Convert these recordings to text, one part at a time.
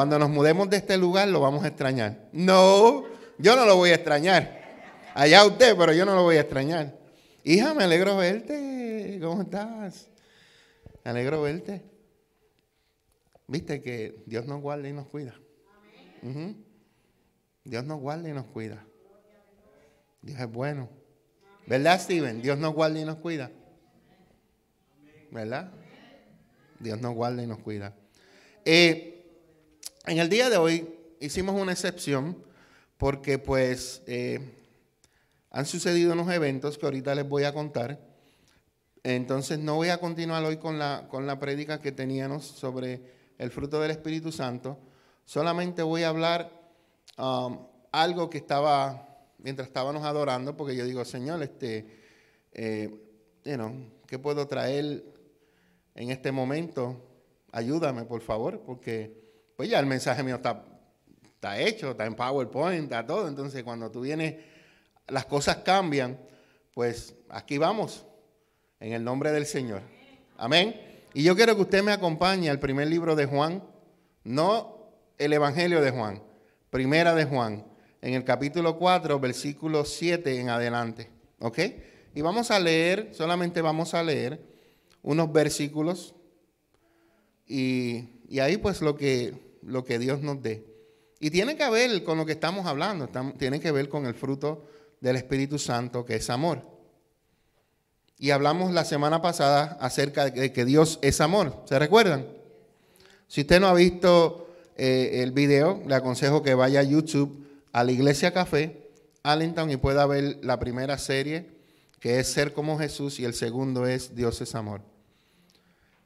cuando nos mudemos de este lugar lo vamos a extrañar. No, yo no lo voy a extrañar. Allá usted, pero yo no lo voy a extrañar. Hija, me alegro verte. ¿Cómo estás? Me alegro verte. Viste que Dios nos guarda y nos cuida. Dios nos guarda y nos cuida. Dios es bueno. ¿Verdad, Steven? Dios nos guarda y nos cuida. ¿Verdad? Dios nos guarda y nos cuida. Eh, en el día de hoy hicimos una excepción porque pues eh, han sucedido unos eventos que ahorita les voy a contar. Entonces no voy a continuar hoy con la, con la prédica que teníamos sobre el fruto del Espíritu Santo. Solamente voy a hablar um, algo que estaba mientras estábamos adorando, porque yo digo, Señor, este, eh, ¿qué puedo traer en este momento? Ayúdame, por favor, porque pues ya el mensaje mío está, está hecho, está en PowerPoint, está todo. Entonces, cuando tú vienes, las cosas cambian, pues aquí vamos, en el nombre del Señor. Amén. Y yo quiero que usted me acompañe al primer libro de Juan, no el Evangelio de Juan, primera de Juan, en el capítulo 4, versículo 7 en adelante. ¿Ok? Y vamos a leer, solamente vamos a leer unos versículos y, ahí pues lo que, lo que Dios nos dé. Y tiene que ver con lo que estamos hablando, tiene que ver con el fruto del Espíritu Santo, que es amor. Y hablamos la semana pasada acerca de que Dios es amor. ¿Se recuerdan? Si usted no ha visto eh, el video, le aconsejo que vaya a YouTube a la Iglesia Café, Allentown, y pueda ver la primera serie, que es Ser como Jesús, y el segundo es Dios es amor.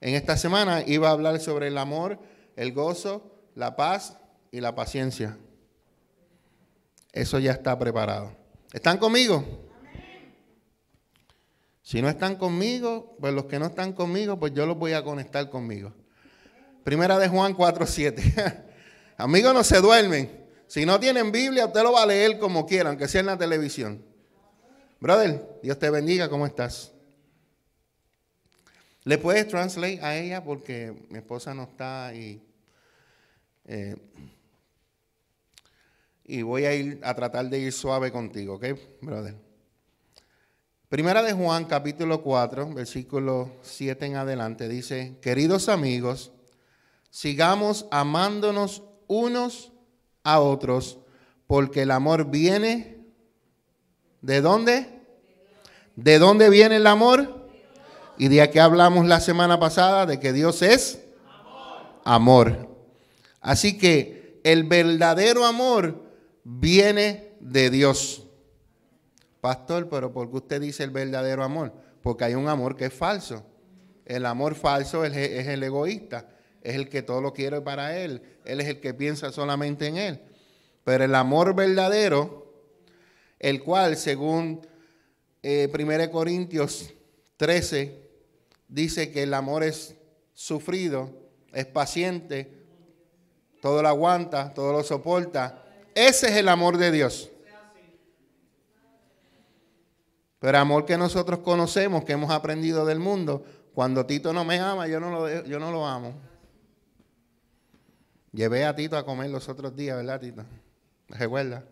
En esta semana iba a hablar sobre el amor, el gozo, la paz y la paciencia. Eso ya está preparado. ¿Están conmigo? Si no están conmigo, pues los que no están conmigo, pues yo los voy a conectar conmigo. Primera de Juan 4.7. Amigos, no se duermen. Si no tienen Biblia, usted lo va a leer como quiera, aunque sea en la televisión. Brother, Dios te bendiga, ¿cómo estás? ¿Le puedes translate a ella? Porque mi esposa no está y, eh, y voy a ir a tratar de ir suave contigo, ¿ok, brother? Primera de Juan, capítulo 4, versículo 7 en adelante, dice, queridos amigos, sigamos amándonos unos a otros, porque el amor viene ¿de dónde? ¿De dónde viene el amor? Y de aquí hablamos la semana pasada, de que Dios es amor. Así que el verdadero amor viene de Dios. Pastor, pero ¿por qué usted dice el verdadero amor? Porque hay un amor que es falso. El amor falso es, el egoísta es el que todo lo quiere para Él. Él es el que piensa solamente en Él. Pero el amor verdadero, el cual, según eh, 1 Corintios 13, dice que el amor es sufrido, es paciente, todo lo aguanta, todo lo soporta. Ese es el amor de Dios. Pero amor que nosotros conocemos, que hemos aprendido del mundo, cuando Tito no me ama, yo no lo, yo no lo amo. Llevé a Tito a comer los otros días, ¿verdad, Tito? ¿Recuerda?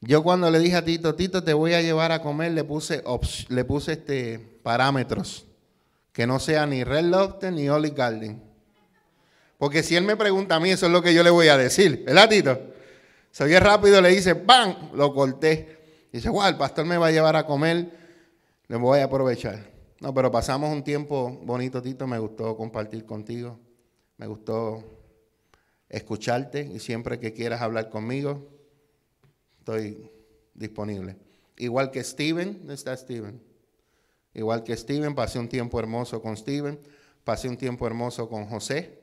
Yo cuando le dije a Tito, Tito, te voy a llevar a comer, le puse, le puse este, parámetros. Que no sea ni Red Lobster ni Olive Garden. Porque si él me pregunta a mí, eso es lo que yo le voy a decir. ¿Verdad, Tito? Se oye rápido, le dice, ¡bam! Lo corté. Dice, guau, el pastor me va a llevar a comer, le voy a aprovechar. No, pero pasamos un tiempo bonito, Tito. Me gustó compartir contigo. Me gustó escucharte y siempre que quieras hablar conmigo, estoy disponible. Igual que Steven, ¿dónde está Steven? Igual que Steven, pasé un tiempo hermoso con Steven, pasé un tiempo hermoso con José.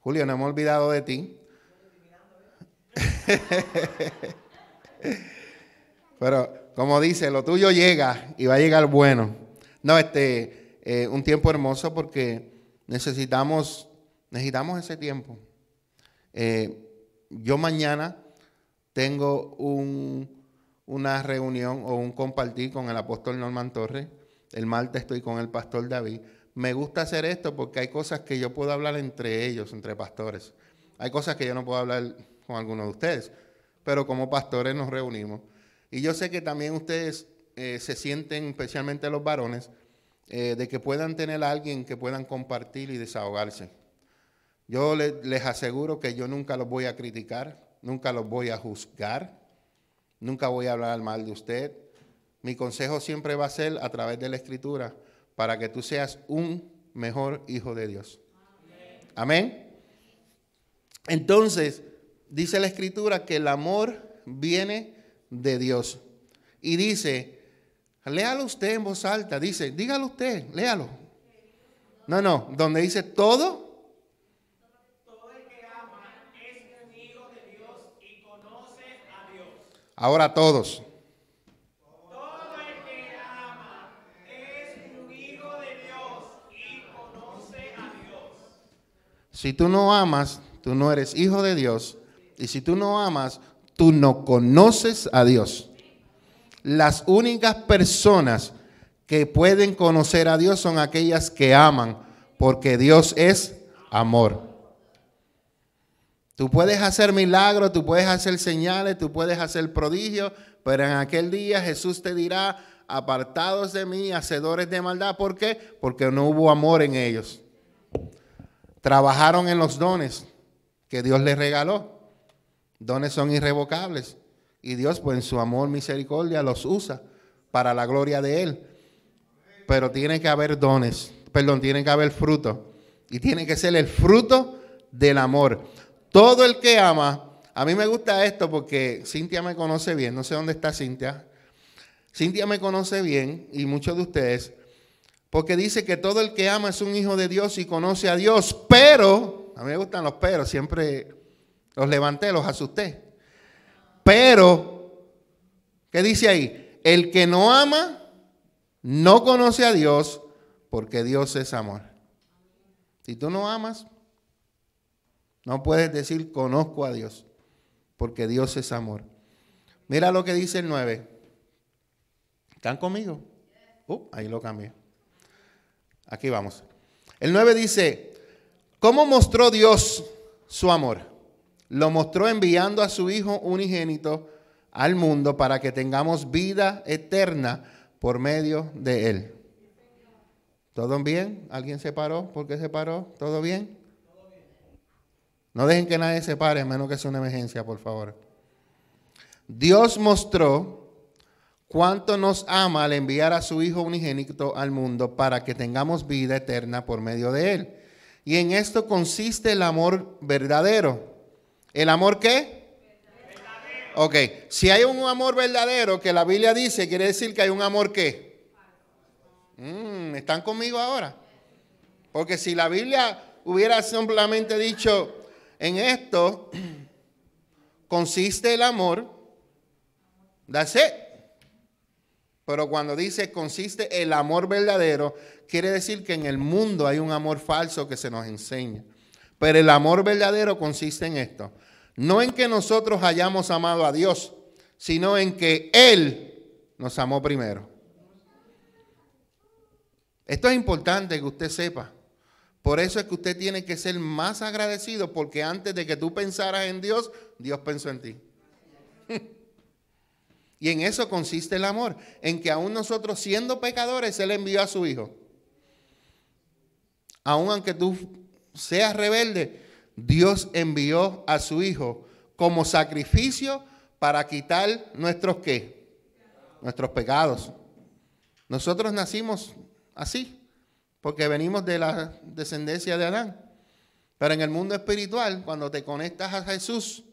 Julio, no hemos olvidado de ti. Pero como dice, lo tuyo llega y va a llegar bueno. No, este, eh, un tiempo hermoso porque necesitamos, necesitamos ese tiempo. Eh, yo mañana tengo una reunión o un compartir con el apóstol Norman Torres. El martes estoy con el pastor David. me gusta hacer esto porque hay cosas que yo puedo hablar entre ellos, entre pastores. Hay cosas que yo no puedo hablar con algunos de ustedes, pero como pastores nos reunimos. Y yo sé que también ustedes eh, se sienten, especialmente los varones, eh, de que puedan tener a alguien que puedan compartir y desahogarse. Yo les aseguro que yo nunca los voy a criticar, nunca los voy a juzgar, nunca voy a hablar mal de usted. Mi consejo siempre va a ser a través de la escritura para que tú seas un mejor hijo de Dios. Amén. Entonces, dice la escritura que el amor viene de Dios. Y dice, léalo usted en voz alta, dice, dígalo usted, léalo. No, no, donde dice todo Ahora todos. Todo el que ama es un hijo de Dios y conoce a Dios. Si tú no amas, tú no eres hijo de Dios. Y si tú no amas, tú no conoces a Dios. Las únicas personas que pueden conocer a Dios son aquellas que aman, porque Dios es amor. Tú puedes hacer milagros, tú puedes hacer señales, tú puedes hacer prodigios, pero en aquel día Jesús te dirá, apartados de mí, hacedores de maldad. ¿Por qué? Porque no hubo amor en ellos. Trabajaron en los dones que Dios les regaló. Dones son irrevocables. Y Dios, pues en su amor, misericordia, los usa para la gloria de Él. Pero tiene que haber dones, perdón, tiene que haber fruto. Y tiene que ser el fruto del amor. Todo el que ama, a mí me gusta esto porque Cintia me conoce bien, no sé dónde está Cintia. Cintia me conoce bien y muchos de ustedes, porque dice que todo el que ama es un hijo de Dios y conoce a Dios, pero, a mí me gustan los pero, siempre los levanté, los asusté. Pero, ¿qué dice ahí? El que no ama, no conoce a Dios, porque Dios es amor. Si tú no amas, no puedes decir conozco a Dios, porque Dios es amor. Mira lo que dice el 9. ¿Están conmigo? Uh, ahí lo cambié. Aquí vamos. El 9 dice, ¿cómo mostró Dios su amor? Lo mostró enviando a su Hijo unigénito al mundo para que tengamos vida eterna por medio de Él. ¿Todo bien? ¿Alguien se paró? ¿Por qué se paró? ¿Todo bien? No dejen que nadie se pare, menos que sea una emergencia, por favor. Dios mostró cuánto nos ama al enviar a su Hijo unigénito al mundo para que tengamos vida eterna por medio de Él. Y en esto consiste el amor verdadero. ¿El amor qué? Verdadero. Ok, si hay un amor verdadero que la Biblia dice, quiere decir que hay un amor qué. Mm, ¿Están conmigo ahora? Porque si la Biblia hubiera simplemente dicho, en esto consiste el amor. That's it. Pero cuando dice consiste el amor verdadero, quiere decir que en el mundo hay un amor falso que se nos enseña. Pero el amor verdadero consiste en esto. No en que nosotros hayamos amado a Dios, sino en que Él nos amó primero. Esto es importante que usted sepa. Por eso es que usted tiene que ser más agradecido porque antes de que tú pensaras en Dios, Dios pensó en ti. y en eso consiste el amor, en que aún nosotros siendo pecadores, Él envió a su Hijo. Aún aunque tú seas rebelde, Dios envió a su Hijo como sacrificio para quitar nuestros qué? Nuestros pecados. Nosotros nacimos así porque venimos de la descendencia de Adán. Pero en el mundo espiritual, cuando te conectas a Jesús,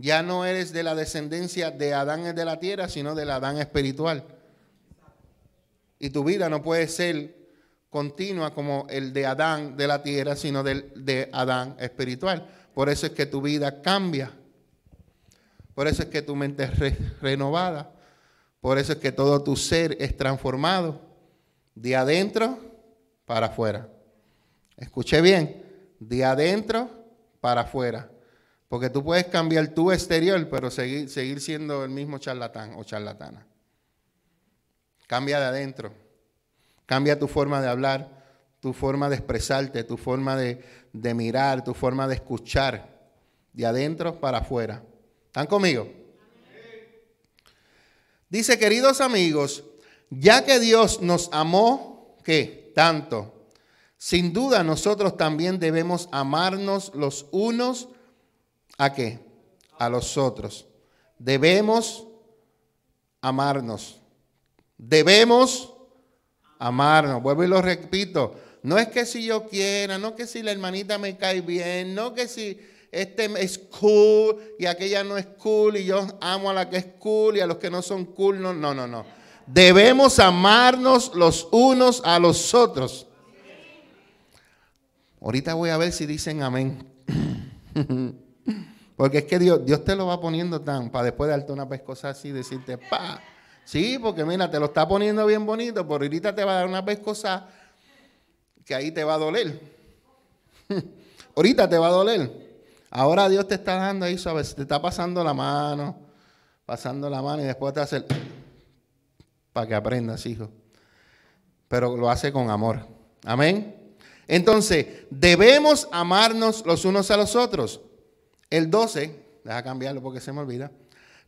ya no eres de la descendencia de Adán de la tierra, sino del Adán espiritual. Y tu vida no puede ser continua como el de Adán de la tierra, sino del de Adán espiritual. Por eso es que tu vida cambia. Por eso es que tu mente es renovada. Por eso es que todo tu ser es transformado. De adentro para afuera. Escuché bien, de adentro para afuera. Porque tú puedes cambiar tu exterior, pero seguir, seguir siendo el mismo charlatán o charlatana. Cambia de adentro. Cambia tu forma de hablar. tu forma de expresarte, tu forma de, de mirar, tu forma de escuchar, de adentro para afuera. ¿Están conmigo? Dice, queridos amigos, ya que Dios nos amó, ¿qué? Tanto. Sin duda nosotros también debemos amarnos los unos a qué? A los otros. Debemos amarnos. Debemos amarnos. Vuelvo y lo repito. No es que si yo quiera, no que si la hermanita me cae bien, no que si este es cool y aquella no es cool y yo amo a la que es cool y a los que no son cool. No, no, no, no. Debemos amarnos los unos a los otros. Ahorita voy a ver si dicen amén. Porque es que Dios, Dios te lo va poniendo tan para después darte una pescosa así y decirte, pa. Sí, porque mira, te lo está poniendo bien bonito, pero ahorita te va a dar una pescosa que ahí te va a doler. ahorita te va a doler. Ahora Dios te está dando ahí, ¿sabes? Te está pasando la mano, pasando la mano y después te hace para que aprendas, hijo. Pero lo hace con amor. Amén. Entonces, debemos amarnos los unos a los otros. El 12, deja cambiarlo porque se me olvida.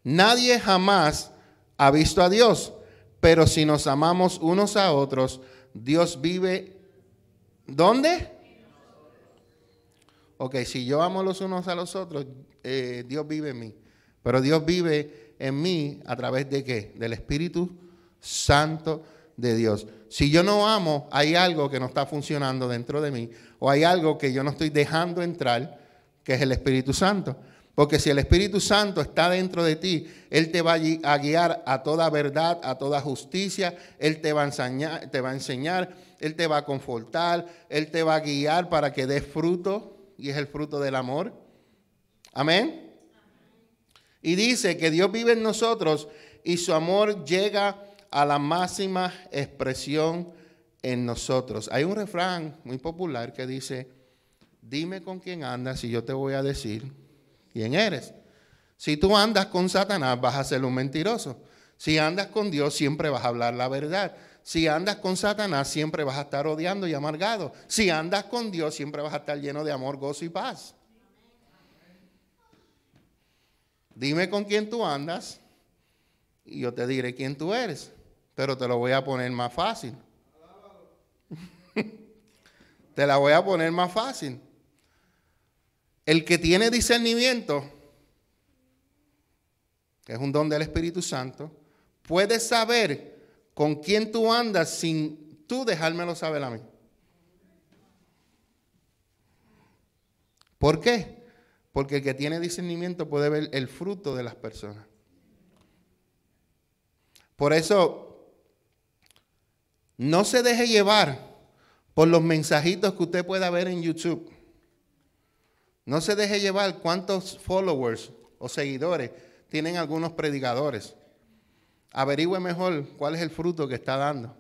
Nadie jamás ha visto a Dios, pero si nos amamos unos a otros, Dios vive. ¿Dónde? Ok, si yo amo los unos a los otros, eh, Dios vive en mí. Pero Dios vive en mí a través de qué? Del Espíritu Santo de Dios. Si yo no amo, hay algo que no está funcionando dentro de mí o hay algo que yo no estoy dejando entrar, que es el Espíritu Santo. Porque si el Espíritu Santo está dentro de ti, Él te va a guiar a toda verdad, a toda justicia, Él te va a enseñar, te va a enseñar, Él te va a confortar, Él te va a guiar para que des fruto y es el fruto del amor. Amén. Y dice que Dios vive en nosotros y su amor llega a la máxima expresión en nosotros. Hay un refrán muy popular que dice, dime con quién andas y yo te voy a decir quién eres. Si tú andas con Satanás vas a ser un mentiroso. Si andas con Dios siempre vas a hablar la verdad. Si andas con Satanás, siempre vas a estar odiando y amargado. Si andas con Dios, siempre vas a estar lleno de amor, gozo y paz. Dime con quién tú andas y yo te diré quién tú eres. Pero te lo voy a poner más fácil. te la voy a poner más fácil. El que tiene discernimiento, que es un don del Espíritu Santo, puede saber con quién tú andas sin tú dejármelo saber a mí. ¿Por qué? Porque el que tiene discernimiento puede ver el fruto de las personas. Por eso, no se deje llevar por los mensajitos que usted pueda ver en YouTube. No se deje llevar cuántos followers o seguidores tienen algunos predicadores. Averigüe mejor cuál es el fruto que está dando.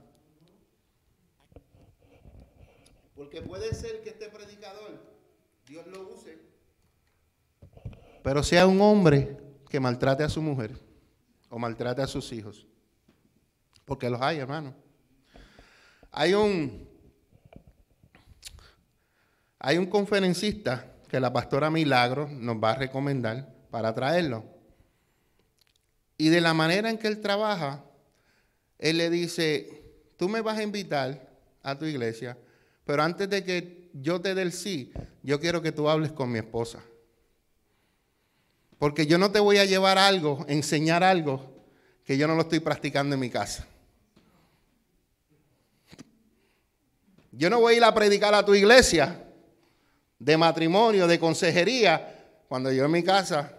Porque puede ser que este predicador, Dios lo use, pero sea un hombre que maltrate a su mujer o maltrate a sus hijos. Porque los hay, hermano. Hay un, hay un conferencista que la pastora Milagro nos va a recomendar para traerlo. Y de la manera en que él trabaja, él le dice, tú me vas a invitar a tu iglesia, pero antes de que yo te dé el sí, yo quiero que tú hables con mi esposa. Porque yo no te voy a llevar algo, enseñar algo que yo no lo estoy practicando en mi casa. Yo no voy a ir a predicar a tu iglesia de matrimonio, de consejería, cuando yo en mi casa,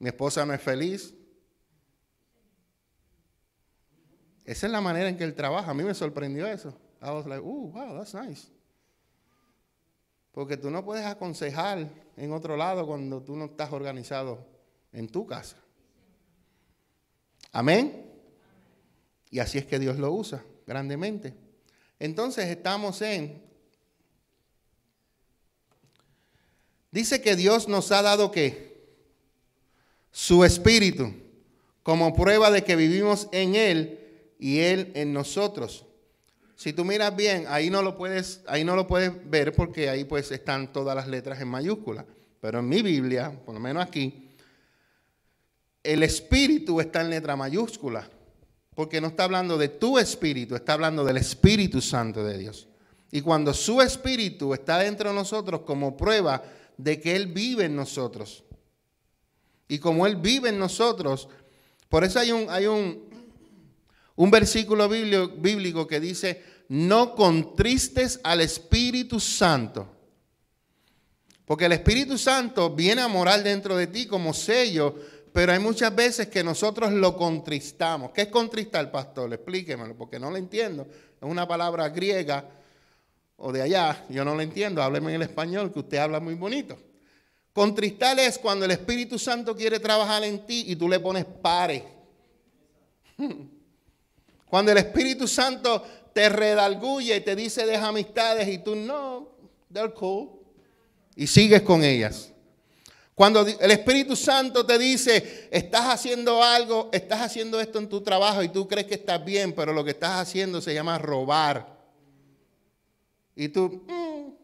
mi esposa no es feliz, Esa es la manera en que él trabaja. A mí me sorprendió eso. I was like, oh, wow, that's nice. Porque tú no puedes aconsejar en otro lado cuando tú no estás organizado en tu casa. Amén. Y así es que Dios lo usa grandemente. Entonces estamos en... Dice que Dios nos ha dado qué? Su espíritu como prueba de que vivimos en Él y Él en nosotros. si tú miras bien, ahí no lo puedes, ahí no lo puedes ver porque ahí pues están todas las letras en mayúscula. Pero en mi Biblia, por lo menos aquí, el espíritu está en letra mayúscula. Porque no está hablando de tu espíritu, está hablando del Espíritu Santo de Dios. Y cuando su espíritu está dentro de nosotros como prueba de que Él vive en nosotros. Y como Él vive en nosotros, por eso hay un, hay un, un versículo bíblico que dice, no contristes al Espíritu Santo. Porque el Espíritu Santo viene a morar dentro de ti como sello, pero hay muchas veces que nosotros lo contristamos. ¿Qué es contristar, pastor? Explíquemelo, porque no lo entiendo. Es una palabra griega o de allá, yo no lo entiendo. Hábleme en el español, que usted habla muy bonito. Contristar es cuando el Espíritu Santo quiere trabajar en ti y tú le pones pare. Cuando el Espíritu Santo te redalguye y te dice deja amistades y tú no, they're cool. Y sigues con ellas. Cuando el Espíritu Santo te dice, estás haciendo algo, estás haciendo esto en tu trabajo y tú crees que estás bien, pero lo que estás haciendo se llama robar. Y tú mm,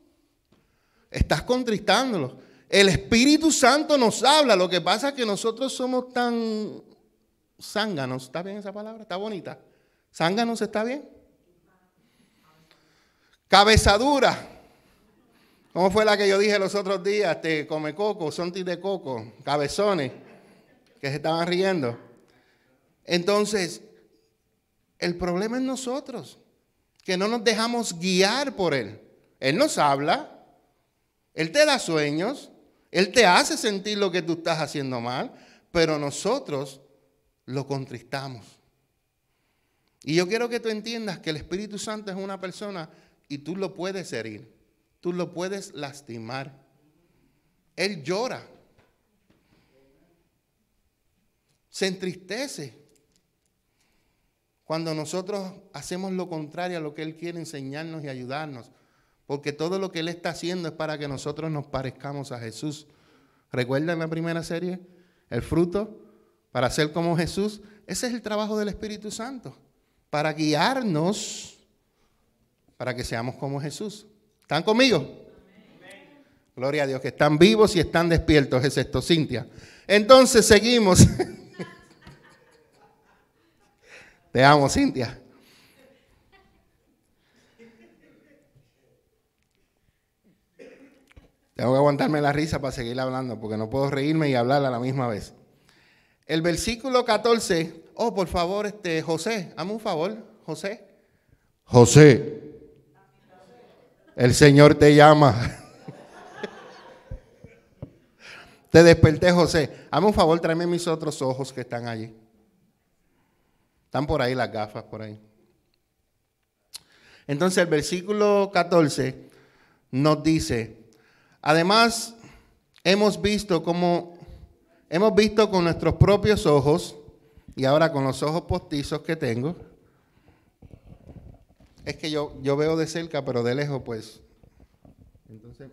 estás contristándolo. El Espíritu Santo nos habla, lo que pasa es que nosotros somos tan zánganos. ¿Está bien esa palabra? ¿Está bonita? ¿Zánganos está bien? Cabezadura. ¿Cómo fue la que yo dije los otros días? Te come coco, son de coco, cabezones, que se estaban riendo. Entonces, el problema es nosotros, que no nos dejamos guiar por Él. Él nos habla, Él te da sueños, Él te hace sentir lo que tú estás haciendo mal, pero nosotros lo contristamos. Y yo quiero que tú entiendas que el Espíritu Santo es una persona y tú lo puedes herir, tú lo puedes lastimar. Él llora, se entristece cuando nosotros hacemos lo contrario a lo que Él quiere enseñarnos y ayudarnos. Porque todo lo que Él está haciendo es para que nosotros nos parezcamos a Jesús. ¿Recuerdan la primera serie? El fruto para ser como Jesús. Ese es el trabajo del Espíritu Santo para guiarnos para que seamos como Jesús. ¿Están conmigo? Gloria a Dios, que están vivos y están despiertos, es esto, Cintia. Entonces seguimos. Te amo, Cintia. Tengo que aguantarme la risa para seguir hablando, porque no puedo reírme y hablar a la misma vez. El versículo 14 Oh, por favor, este, José, hazme un favor, José. José, el Señor te llama. te desperté, José. Hazme un favor, tráeme mis otros ojos que están allí. Están por ahí las gafas, por ahí. Entonces el versículo 14 nos dice, además hemos visto como, hemos visto con nuestros propios ojos y ahora con los ojos postizos que tengo, es que yo, yo veo de cerca, pero de lejos, pues. Entonces,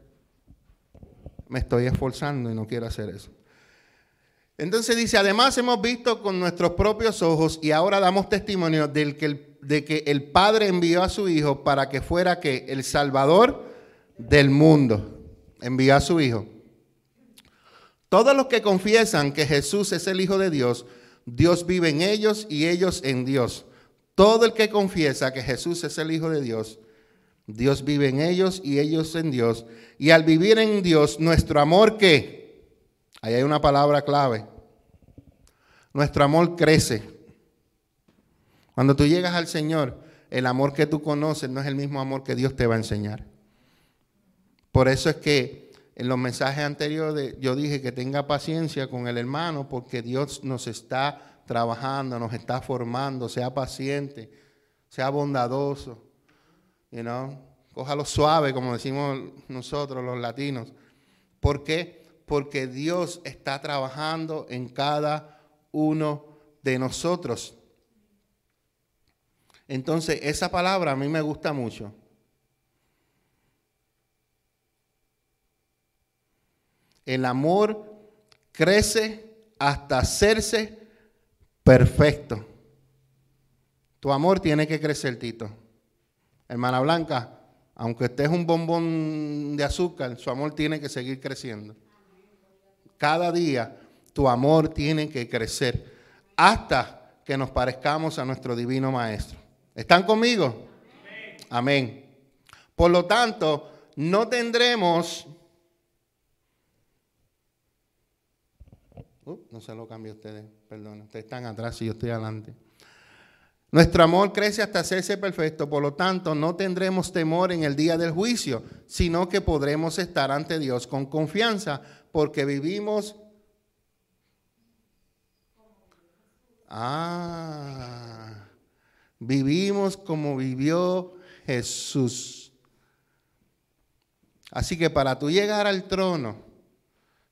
me estoy esforzando y no quiero hacer eso. Entonces dice, además hemos visto con nuestros propios ojos y ahora damos testimonio del que de que el Padre envió a su Hijo para que fuera que el Salvador del mundo. Envió a su Hijo. Todos los que confiesan que Jesús es el Hijo de Dios, Dios vive en ellos y ellos en Dios. Todo el que confiesa que Jesús es el Hijo de Dios, Dios vive en ellos y ellos en Dios. Y al vivir en Dios, nuestro amor que, ahí hay una palabra clave, nuestro amor crece. Cuando tú llegas al Señor, el amor que tú conoces no es el mismo amor que Dios te va a enseñar. Por eso es que en los mensajes anteriores yo dije que tenga paciencia con el hermano porque Dios nos está trabajando, nos está formando, sea paciente, sea bondadoso, you know? cójalo suave como decimos nosotros los latinos. ¿Por qué? Porque Dios está trabajando en cada uno de nosotros. Entonces, esa palabra a mí me gusta mucho. El amor crece hasta hacerse perfecto. Tu amor tiene que crecer, Tito. Hermana Blanca, aunque estés un bombón de azúcar, su amor tiene que seguir creciendo. Cada día tu amor tiene que crecer hasta que nos parezcamos a nuestro divino Maestro. ¿Están conmigo? Amén. Por lo tanto, no tendremos... Uh, no se lo cambio a ustedes, perdón. Ustedes están atrás y yo estoy adelante. Nuestro amor crece hasta hacerse perfecto, por lo tanto no tendremos temor en el día del juicio, sino que podremos estar ante Dios con confianza, porque vivimos... Ah, vivimos como vivió Jesús. Así que para tú llegar al trono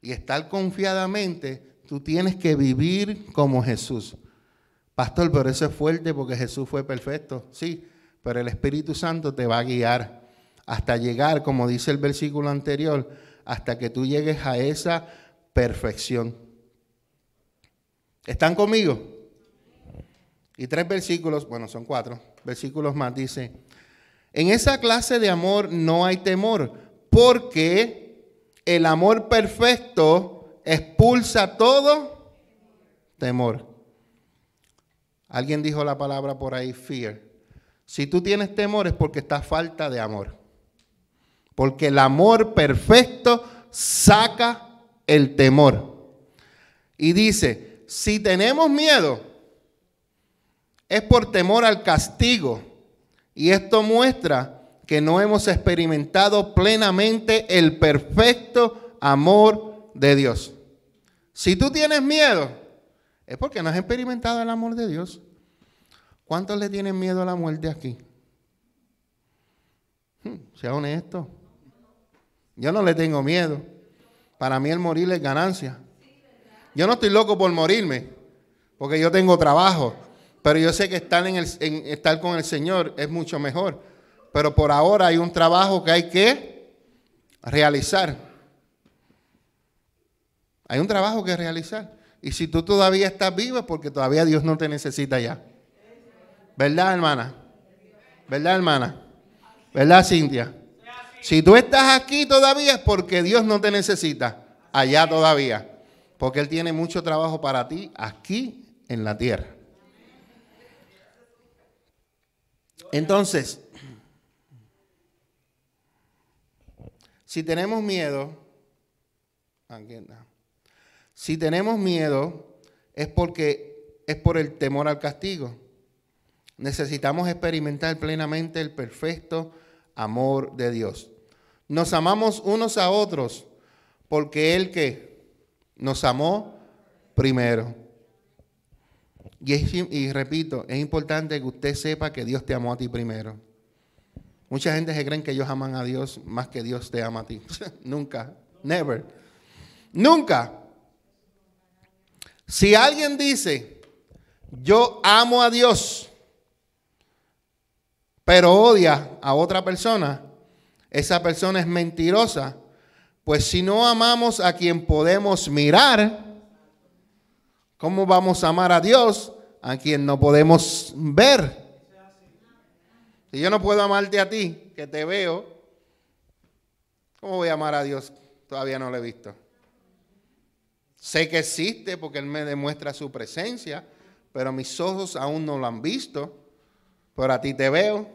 y estar confiadamente, tú tienes que vivir como Jesús. Pastor, pero eso es fuerte porque Jesús fue perfecto. Sí, pero el Espíritu Santo te va a guiar hasta llegar, como dice el versículo anterior, hasta que tú llegues a esa perfección. ¿Están conmigo? Y tres versículos, bueno, son cuatro versículos más, dice, en esa clase de amor no hay temor, porque el amor perfecto expulsa todo temor. Alguien dijo la palabra por ahí, fear. Si tú tienes temor es porque está falta de amor. Porque el amor perfecto saca el temor. Y dice, si tenemos miedo, es por temor al castigo. Y esto muestra que no hemos experimentado plenamente el perfecto amor de Dios. Si tú tienes miedo, es porque no has experimentado el amor de Dios. ¿Cuántos le tienen miedo a la muerte aquí? Hmm, sea honesto. Yo no le tengo miedo. Para mí el morir es ganancia. Yo no estoy loco por morirme, porque yo tengo trabajo. Pero yo sé que estar, en el, estar con el Señor es mucho mejor. Pero por ahora hay un trabajo que hay que realizar. Hay un trabajo que realizar. Y si tú todavía estás vivo es porque todavía Dios no te necesita ya. ¿Verdad, hermana? ¿Verdad, hermana? ¿Verdad, Cintia? Si tú estás aquí todavía es porque Dios no te necesita allá todavía. Porque Él tiene mucho trabajo para ti aquí en la tierra. Entonces, si tenemos miedo, aquí está. Si tenemos miedo es porque es por el temor al castigo. Necesitamos experimentar plenamente el perfecto amor de Dios. Nos amamos unos a otros porque Él que nos amó primero. Y, repito, es importante que usted sepa que Dios te amó a ti primero. Mucha gente se cree que ellos aman a Dios más que Dios te ama a ti. Nunca, never. Nunca. Si alguien dice, yo amo a Dios, pero odia a otra persona, esa persona es mentirosa. Pues si no amamos a quien podemos mirar, ¿cómo vamos a amar a Dios a quien no podemos ver? Si yo no puedo amarte a ti, que te veo, ¿cómo voy a amar a Dios? Todavía no lo he visto. Sé que existe porque Él me demuestra su presencia, pero mis ojos aún no lo han visto. Pero a ti te veo.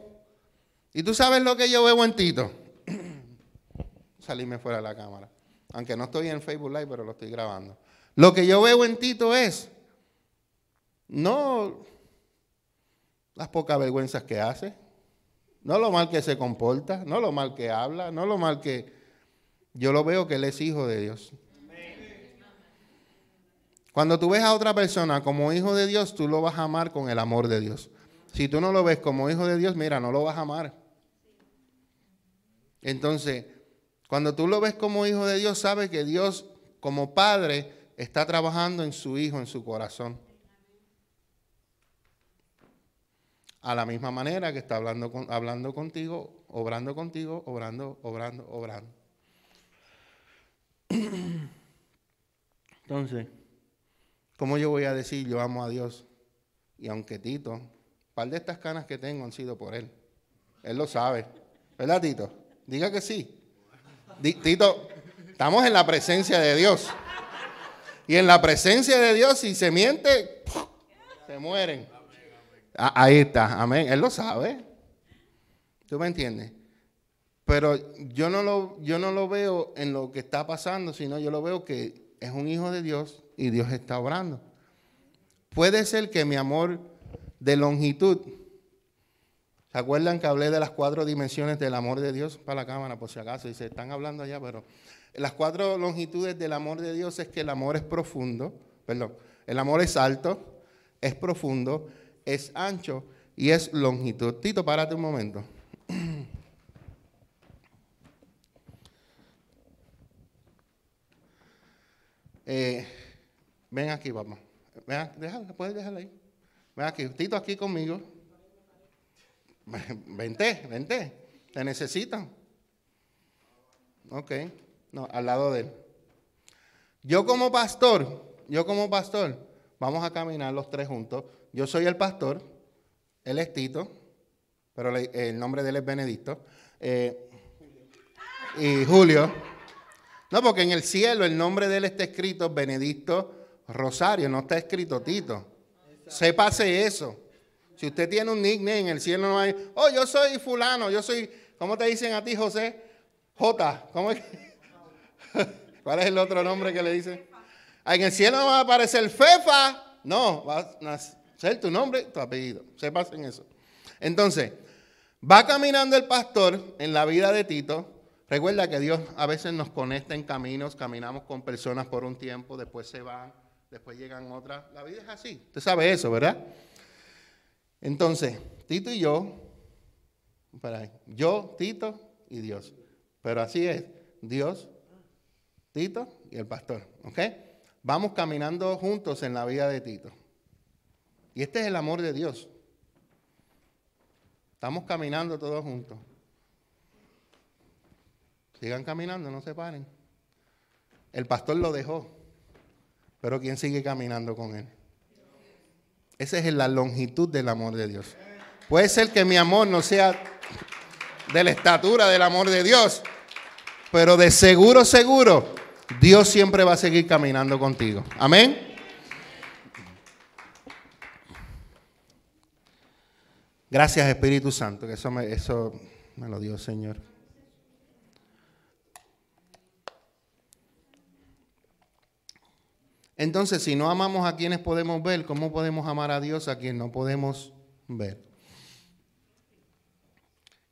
¿Y tú sabes lo que yo veo en Tito? Salíme fuera de la cámara. Aunque no estoy en Facebook Live, pero lo estoy grabando. Lo que yo veo en Tito es no las pocas vergüenzas que hace, no lo mal que se comporta, no lo mal que habla, no lo mal que... Yo lo veo que él es hijo de Dios. Cuando tú ves a otra persona como hijo de Dios, tú lo vas a amar con el amor de Dios. Si tú no lo ves como hijo de Dios, mira, no lo vas a amar. Entonces, cuando tú lo ves como hijo de Dios, sabes que Dios como padre está trabajando en su hijo, en su corazón. A la misma manera que está hablando, hablando contigo, obrando contigo, obrando, obrando, obrando. Entonces, ¿Cómo yo voy a decir yo amo a Dios? Y aunque Tito, un par de estas canas que tengo han sido por él. Él lo sabe. ¿Verdad, Tito? Diga que sí. Tito, estamos en la presencia de Dios. Y en la presencia de Dios, si se miente, se mueren. Ah, ahí está, amén. Él lo sabe. ¿Tú me entiendes? Pero yo no, lo, yo no lo veo en lo que está pasando, sino yo lo veo que es un hijo de Dios y Dios está obrando. Puede ser que mi amor de longitud, ¿se acuerdan que hablé de las cuatro dimensiones del amor de Dios para la cámara, por si acaso? Y se están hablando allá, pero las cuatro longitudes del amor de Dios es que el amor es profundo, perdón, el amor es alto, es profundo, es ancho y es longitud. Tito, párate un momento. Eh, ven aquí, vamos. Ven, déjala, puedes dejarla ahí. Ven aquí, Tito aquí conmigo. Vente, vente. Te necesitan. Ok. No, al lado de él. Yo como pastor, yo como pastor, vamos a caminar los tres juntos. Yo soy el pastor, él es Tito, pero el nombre de él es Benedicto. Eh, y Julio. No, porque en el cielo el nombre de él está escrito Benedicto Rosario, no está escrito Tito. Sépase eso. Si usted tiene un nickname en el cielo no hay, oh, yo soy fulano, yo soy, ¿cómo te dicen a ti, José? J. ¿Cómo es? ¿Cuál es el otro nombre que le dice? En el cielo no va a aparecer Fefa. No, va a ser tu nombre, tu apellido. Sepas en eso. Entonces, va caminando el pastor en la vida de Tito. Recuerda que Dios a veces nos conecta en caminos, caminamos con personas por un tiempo, después se van, después llegan otras. La vida es así. Usted sabe eso, ¿verdad? Entonces, Tito y yo, yo, Tito y Dios. Pero así es, Dios, Tito y el pastor. ¿Ok? Vamos caminando juntos en la vida de Tito. Y este es el amor de Dios. Estamos caminando todos juntos. Sigan caminando, no se paren. El pastor lo dejó, pero ¿quién sigue caminando con él? Esa es la longitud del amor de Dios. Puede ser que mi amor no sea de la estatura del amor de Dios, pero de seguro, seguro, Dios siempre va a seguir caminando contigo. Amén. Gracias Espíritu Santo, que eso me, eso me lo dio Señor. Entonces, si no amamos a quienes podemos ver, ¿cómo podemos amar a Dios a quien no podemos ver?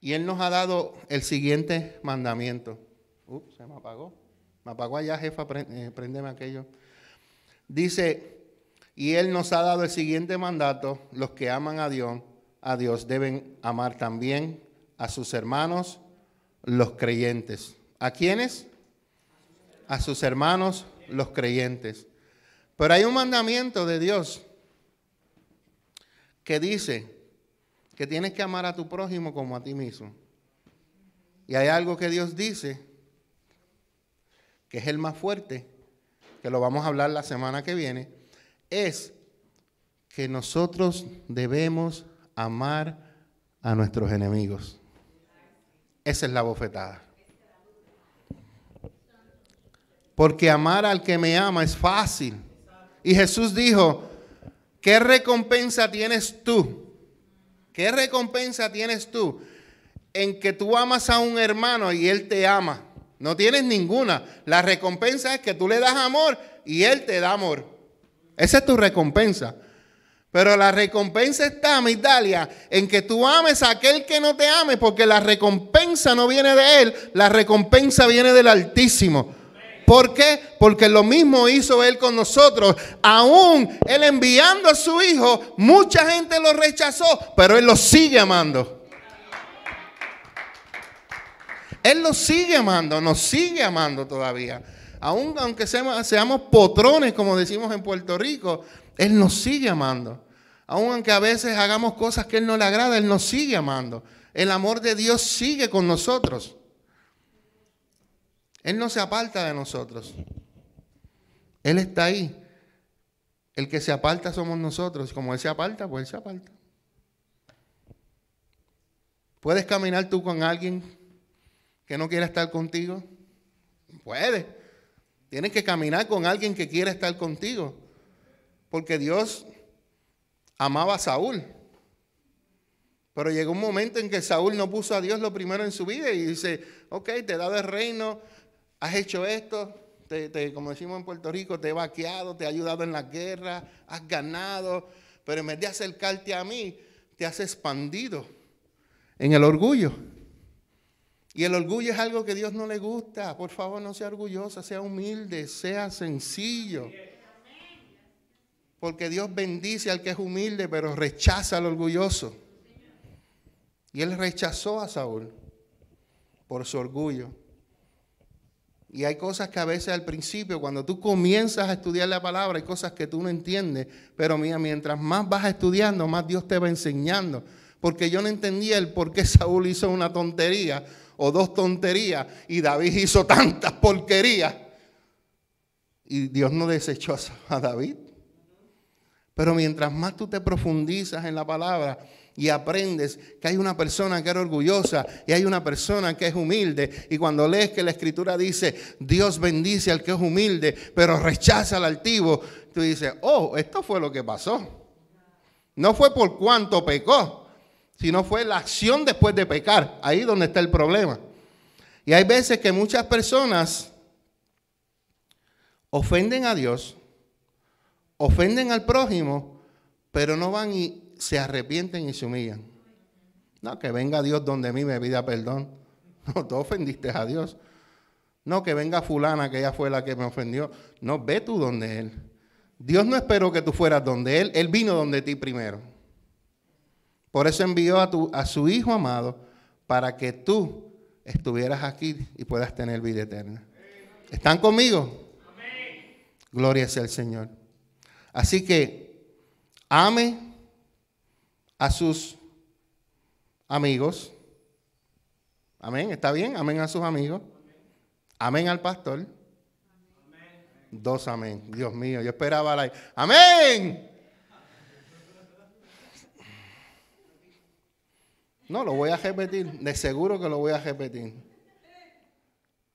Y Él nos ha dado el siguiente mandamiento. Ups, se me apagó. Me apagó allá, jefa, eh, prendeme aquello. Dice, y Él nos ha dado el siguiente mandato, los que aman a Dios, a Dios deben amar también a sus hermanos, los creyentes. ¿A quiénes? A sus hermanos, los creyentes. Pero hay un mandamiento de Dios que dice que tienes que amar a tu prójimo como a ti mismo. Y hay algo que Dios dice que es el más fuerte, que lo vamos a hablar la semana que viene, es que nosotros debemos amar a nuestros enemigos. Esa es la bofetada. Porque amar al que me ama es fácil. Y Jesús dijo, ¿qué recompensa tienes tú? ¿Qué recompensa tienes tú en que tú amas a un hermano y él te ama? No tienes ninguna. La recompensa es que tú le das amor y Él te da amor. Esa es tu recompensa. Pero la recompensa está, Migdalia, en que tú ames a aquel que no te ame, porque la recompensa no viene de Él, la recompensa viene del Altísimo. ¿Por qué? Porque lo mismo hizo Él con nosotros. Aún Él enviando a su Hijo, mucha gente lo rechazó, pero Él lo sigue amando. Él nos sigue amando, nos sigue amando todavía. Aún aunque seamos, potrones, como decimos en Puerto Rico, Él nos sigue amando. Aún aunque a veces hagamos cosas que Él no le agrada, Él nos sigue amando. El amor de Dios sigue con nosotros. Él no se aparta de nosotros. Él está ahí. El que se aparta somos nosotros. Como Él se aparta, pues Él se aparta. ¿Puedes caminar tú con alguien que no quiera estar contigo? Puede. Tienes que caminar con alguien que quiera estar contigo. Porque Dios amaba a Saúl. Pero llegó un momento en que Saúl no puso a Dios lo primero en su vida y dice, ok, te he dado el reino, has hecho esto, te, como decimos en Puerto Rico, te he vaqueado, te he ayudado en la guerra, has ganado, pero en vez de acercarte a mí, te has expandido en el orgullo. Y el orgullo es algo que Dios no le gusta. Por favor, no sea orgullosa, sea humilde, sea sencillo. Porque Dios bendice al que es humilde, pero rechaza al orgulloso. Y él rechazó a Saúl por su orgullo. Y hay cosas que a veces al principio, cuando tú comienzas a estudiar la palabra, hay cosas que tú no entiendes. Pero mira, mientras más vas estudiando, más Dios te va enseñando. Porque yo no entendía el por qué Saúl hizo una tontería o dos tonterías y David hizo tantas porquerías. Y Dios no desechó a David. Pero mientras más tú te profundizas en la palabra, y aprendes que hay una persona que era orgullosa y hay una persona que es humilde. Y cuando lees que la escritura dice, Dios bendice al que es humilde, pero rechaza al altivo, tú dices, oh, esto fue lo que pasó. No fue por cuánto pecó, sino fue la acción después de pecar. Ahí donde está el problema. Y hay veces que muchas personas ofenden a Dios, ofenden al prójimo, pero no van y se arrepienten y se humillan. No, que venga Dios donde mí me pida perdón. No, tú ofendiste a Dios. No, que venga fulana, que ella fue la que me ofendió. No, ve tú donde Él. Dios no esperó que tú fueras donde Él. Él vino donde ti primero. Por eso envió a, tu, a su Hijo amado para que tú estuvieras aquí y puedas tener vida eterna. ¿Están conmigo? Gloria sea al Señor. Así que ame a sus amigos. Amén, ¿está bien? Amén a sus amigos. Amén al pastor. Dos amén. Dios mío, yo esperaba la... Amén. No, lo voy a repetir. De seguro que lo voy a repetir.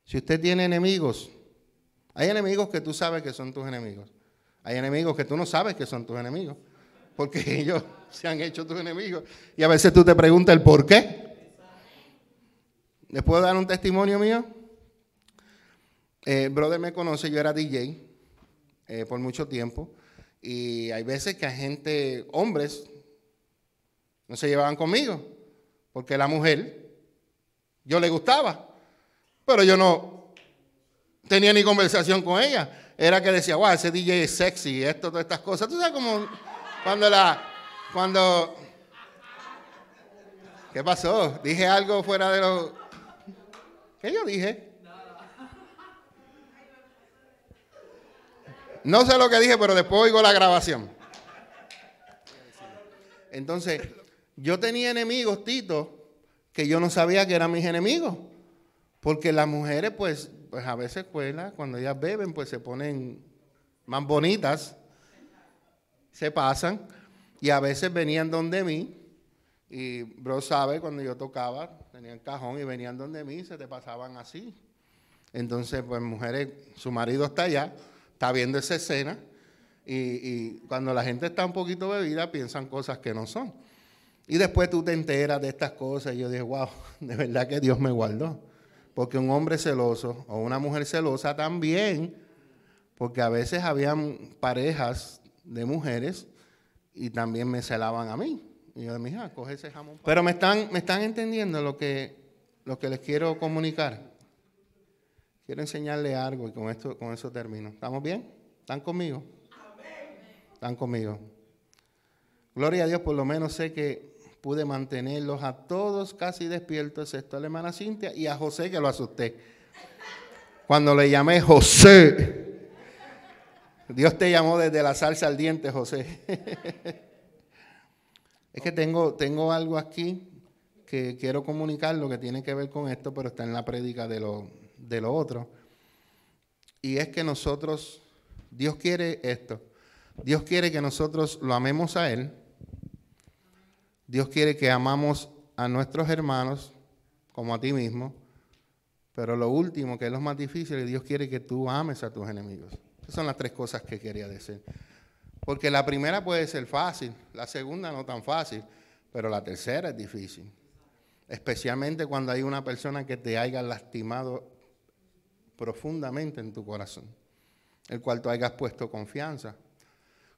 Si usted tiene enemigos, hay enemigos que tú sabes que son tus enemigos. Hay enemigos que tú no sabes que son tus enemigos. Porque ellos se han hecho tus enemigos. Y a veces tú te preguntas el por qué. ¿Les puedo dar un testimonio mío? Eh, brother me conoce, yo era DJ eh, por mucho tiempo. Y hay veces que a gente, hombres, no se llevaban conmigo. Porque la mujer, yo le gustaba. Pero yo no tenía ni conversación con ella. Era que decía, wow, ese DJ es sexy, esto, todas estas cosas. Tú sabes cómo cuando la cuando... ¿Qué pasó? Dije algo fuera de lo... ¿Qué yo dije? No sé lo que dije, pero después oigo la grabación. Entonces, yo tenía enemigos, Tito, que yo no sabía que eran mis enemigos. Porque las mujeres, pues, pues a veces, pues, cuando ellas beben, pues se ponen más bonitas, se pasan. Y a veces venían donde mí, y bro sabe, cuando yo tocaba, tenían cajón y venían donde mí, se te pasaban así. Entonces, pues mujeres, su marido está allá, está viendo esa escena, y, y cuando la gente está un poquito bebida, piensan cosas que no son. Y después tú te enteras de estas cosas, y yo dije, wow, de verdad que Dios me guardó. Porque un hombre celoso o una mujer celosa también, porque a veces habían parejas de mujeres y también me celaban a mí. Y yo, mi hija, coge ese jamón. Pero me están, me están entendiendo lo que, lo que les quiero comunicar. Quiero enseñarle algo y con, esto, con eso termino. ¿Estamos bien? ¿Están conmigo? ¿Están conmigo? Gloria a Dios, por lo menos sé que pude mantenerlos a todos casi despiertos, excepto a la hermana Cintia y a José que lo asusté. Cuando le llamé José, Dios te llamó desde la salsa al diente, José. es que tengo, tengo algo aquí que quiero comunicar, lo que tiene que ver con esto, pero está en la prédica de lo, de lo otro. Y es que nosotros, Dios quiere esto. Dios quiere que nosotros lo amemos a Él. Dios quiere que amamos a nuestros hermanos como a ti mismo. Pero lo último, que es lo más difícil, Dios quiere que tú ames a tus enemigos. Son las tres cosas que quería decir. Porque la primera puede ser fácil, la segunda no tan fácil, pero la tercera es difícil. Especialmente cuando hay una persona que te haya lastimado profundamente en tu corazón, el cual tú hayas puesto confianza.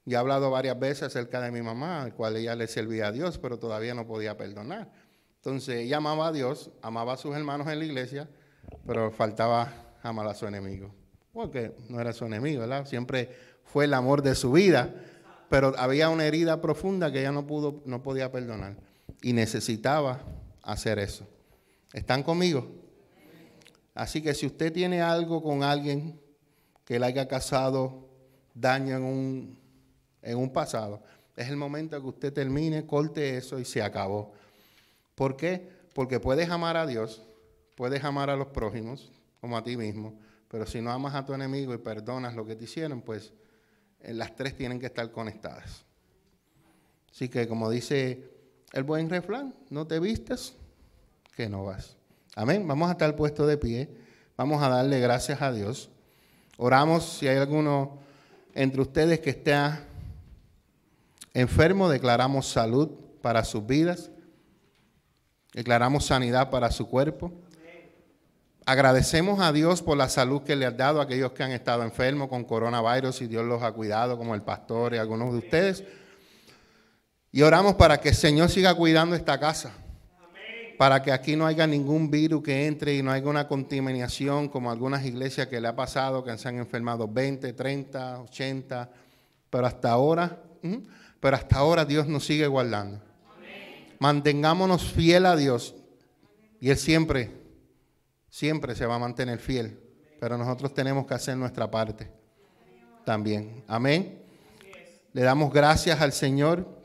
Ya he hablado varias veces acerca de mi mamá, al cual ella le servía a Dios, pero todavía no podía perdonar. Entonces ella amaba a Dios, amaba a sus hermanos en la iglesia, pero faltaba amar a su enemigo. Porque no era su enemigo, ¿verdad? Siempre fue el amor de su vida, pero había una herida profunda que ella no, pudo, no podía perdonar y necesitaba hacer eso. ¿Están conmigo? Así que si usted tiene algo con alguien que le haya causado daño en un, en un pasado, es el momento que usted termine, corte eso y se acabó. ¿Por qué? Porque puedes amar a Dios, puedes amar a los prójimos, como a ti mismo, pero si no amas a tu enemigo y perdonas lo que te hicieron, pues eh, las tres tienen que estar conectadas. Así que como dice el buen refrán, no te vistes, que no vas. Amén. Vamos a estar puestos de pie. Vamos a darle gracias a Dios. Oramos si hay alguno entre ustedes que esté enfermo, declaramos salud para sus vidas. Declaramos sanidad para su cuerpo. Agradecemos a Dios por la salud que le ha dado a aquellos que han estado enfermos con coronavirus y Dios los ha cuidado, como el pastor y algunos de ustedes. Y oramos para que el Señor siga cuidando esta casa para que aquí no haya ningún virus que entre y no haya una contaminación como algunas iglesias que le ha pasado, que se han enfermado 20, 30, 80, pero hasta ahora, pero hasta ahora Dios nos sigue guardando. Mantengámonos fiel a Dios y Él siempre, siempre se va a mantener fiel, pero nosotros tenemos que hacer nuestra parte también. Amén. Le damos gracias al Señor